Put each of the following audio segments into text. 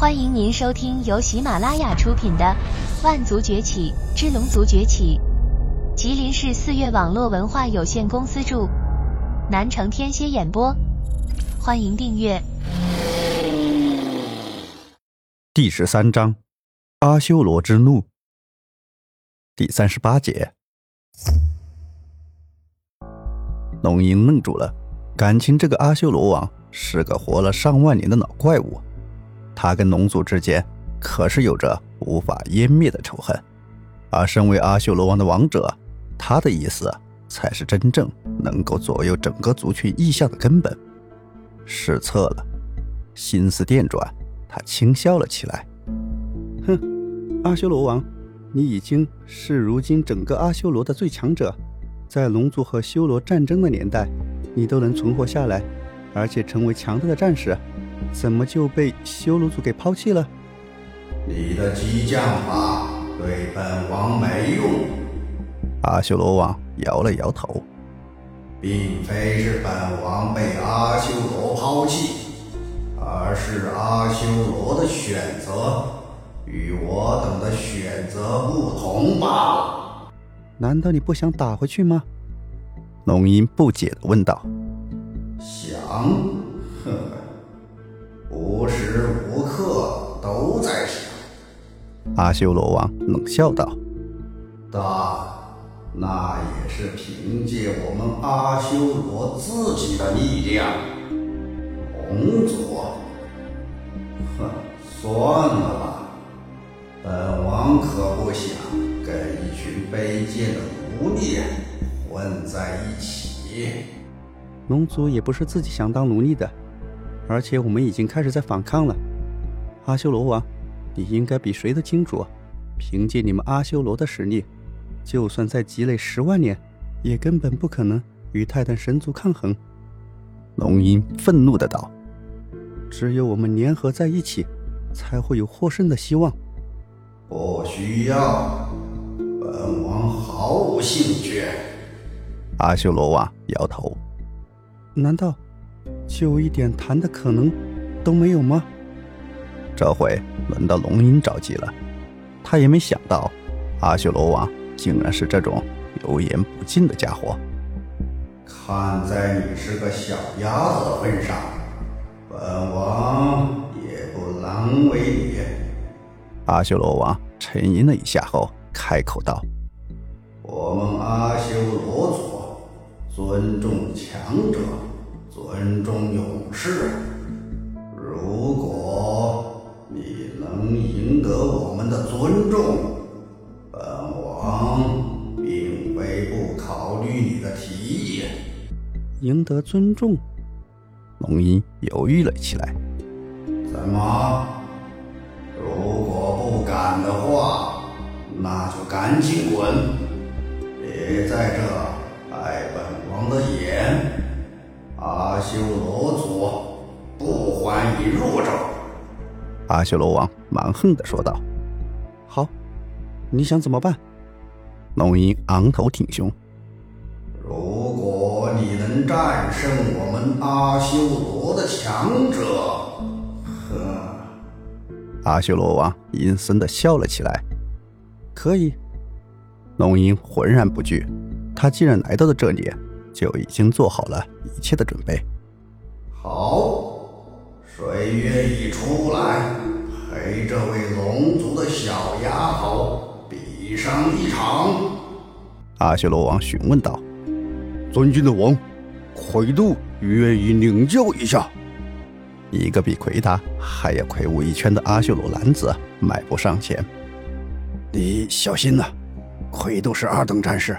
欢迎您收听由喜马拉雅出品的《万族崛起之龙族崛起》，吉林市四月网络文化有限公司著，南城天蝎演播。欢迎订阅。第十三章：阿修罗之怒。第三十八节。龙吟愣住了，感情这个阿修罗王是个活了上万年的老怪物。他跟龙族之间可是有着无法湮灭的仇恨，而身为阿修罗王的王者，他的意思才是真正能够左右整个族群意向的根本。失策了，心思电转，他轻笑了起来：“哼，阿修罗王，你已经是如今整个阿修罗的最强者，在龙族和修罗战争的年代，你都能存活下来，而且成为强大的战士。”怎么就被修罗族给抛弃了？你的激将法对本王没用。阿修罗王摇了摇头，并非是本王被阿修罗抛弃，而是阿修罗的选择与我等的选择不同罢了。难道你不想打回去吗？龙吟不解地问道。想，呵呵。无时无刻都在想，阿修罗王冷笑道：“但那也是凭借我们阿修罗自己的力量。龙族，哼，算了吧，本王可不想跟一群卑贱的奴隶混在一起。龙族也不是自己想当奴隶的。”而且我们已经开始在反抗了，阿修罗王，你应该比谁都清楚，凭借你们阿修罗的实力，就算再积累十万年，也根本不可能与泰坦神族抗衡。龙吟愤怒的道：“只有我们联合在一起，才会有获胜的希望。”不需要，本王毫无兴趣。阿修罗王摇头：“难道？”就一点谈的可能都没有吗？这回轮到龙吟着急了，他也没想到阿修罗王竟然是这种油盐不进的家伙。看在你是个小鸭子的份上，本王也不难为你。阿修罗王沉吟了一下后开口道：“我们阿修罗族尊重强者。”尊重勇士。如果你能赢得我们的尊重，本王并非不考虑你的提议。赢得尊重，龙吟犹豫了起来。怎么？如果不敢的话，那就赶紧滚！阿修罗王蛮横的说道：“好，你想怎么办？”龙吟昂头挺胸：“如果你能战胜我们阿修罗的强者，呵。”阿修罗王阴森的笑了起来：“可以。”龙吟浑然不惧，他既然来到了这里。就已经做好了一切的准备。好，谁愿意出来陪这位龙族的小丫头比上一场？阿修罗王询问道。尊敬的王，奎度愿意领教一下。一个比奎达还要魁梧一圈的阿修罗男子迈步上前。你小心呐，奎度是二等战士，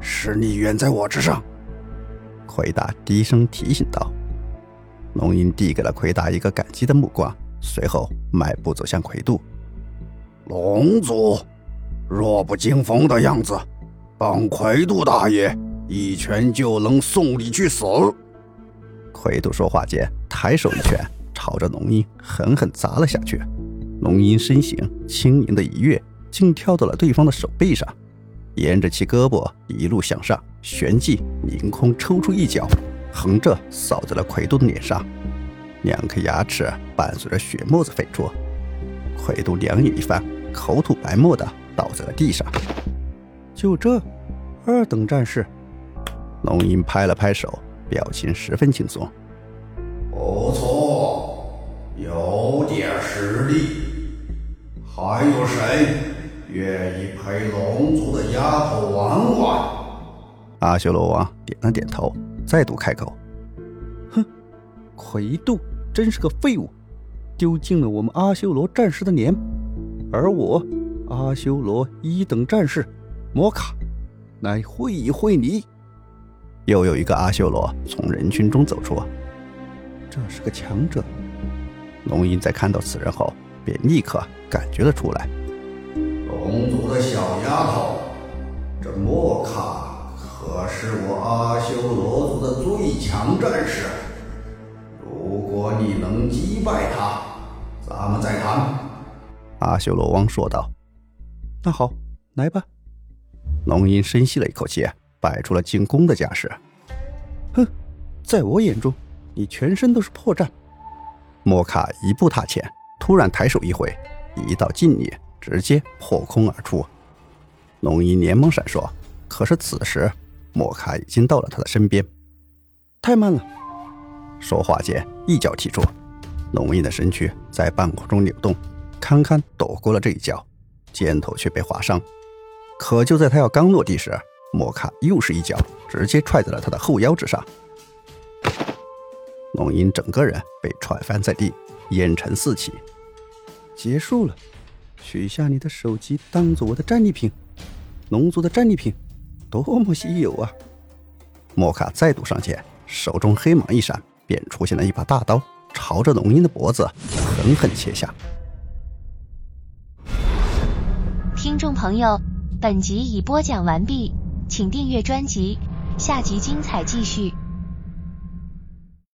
实力远在我之上。奎达低声提醒道：“龙吟递给了奎达一个感激的目光，随后迈步走向奎度。龙族弱不禁风的样子，帮奎度大爷一拳就能送你去死。”奎度说话间，抬手一拳朝着龙鹰狠狠砸了下去。龙鹰身形轻盈的一跃，竟跳到了对方的手背上。沿着其胳膊一路向上，旋即凌空抽出一脚，横着扫在了奎度的脸上。两颗牙齿伴随着血沫子飞出，奎度两眼一翻，口吐白沫的倒在了地上。就这，二等战士。龙吟拍了拍手，表情十分轻松。不错，有点实力。还有谁愿意陪龙族的丫头玩玩？阿修罗王点了点头，再度开口：“哼，奎度真是个废物，丢尽了我们阿修罗战士的脸。而我，阿修罗一等战士摩卡，来会一会你。”又有一个阿修罗从人群中走出，这是个强者。龙吟在看到此人后，便立刻感觉了出来。龙族的小丫头，这莫卡可是我阿修罗族的最强战士。如果你能击败他，咱们再谈。阿修罗王说道。那好，来吧。龙吟深吸了一口气。摆出了进攻的架势。哼，在我眼中，你全身都是破绽。莫卡一步踏前，突然抬手一挥，一道劲力直接破空而出。龙吟连忙闪烁，可是此时莫卡已经到了他的身边。太慢了！说话间，一脚踢出，龙吟的身躯在半空中扭动，堪堪躲过了这一脚，肩头却被划伤。可就在他要刚落地时，莫卡又是一脚，直接踹在了他的后腰之上。龙吟整个人被踹翻在地，烟尘四起。结束了，取下你的手机当做我的战利品。龙族的战利品，多么稀有啊！莫卡再度上前，手中黑芒一闪，便出现了一把大刀，朝着龙吟的脖子狠狠切下。听众朋友，本集已播讲完毕。请订阅专辑，下集精彩继续。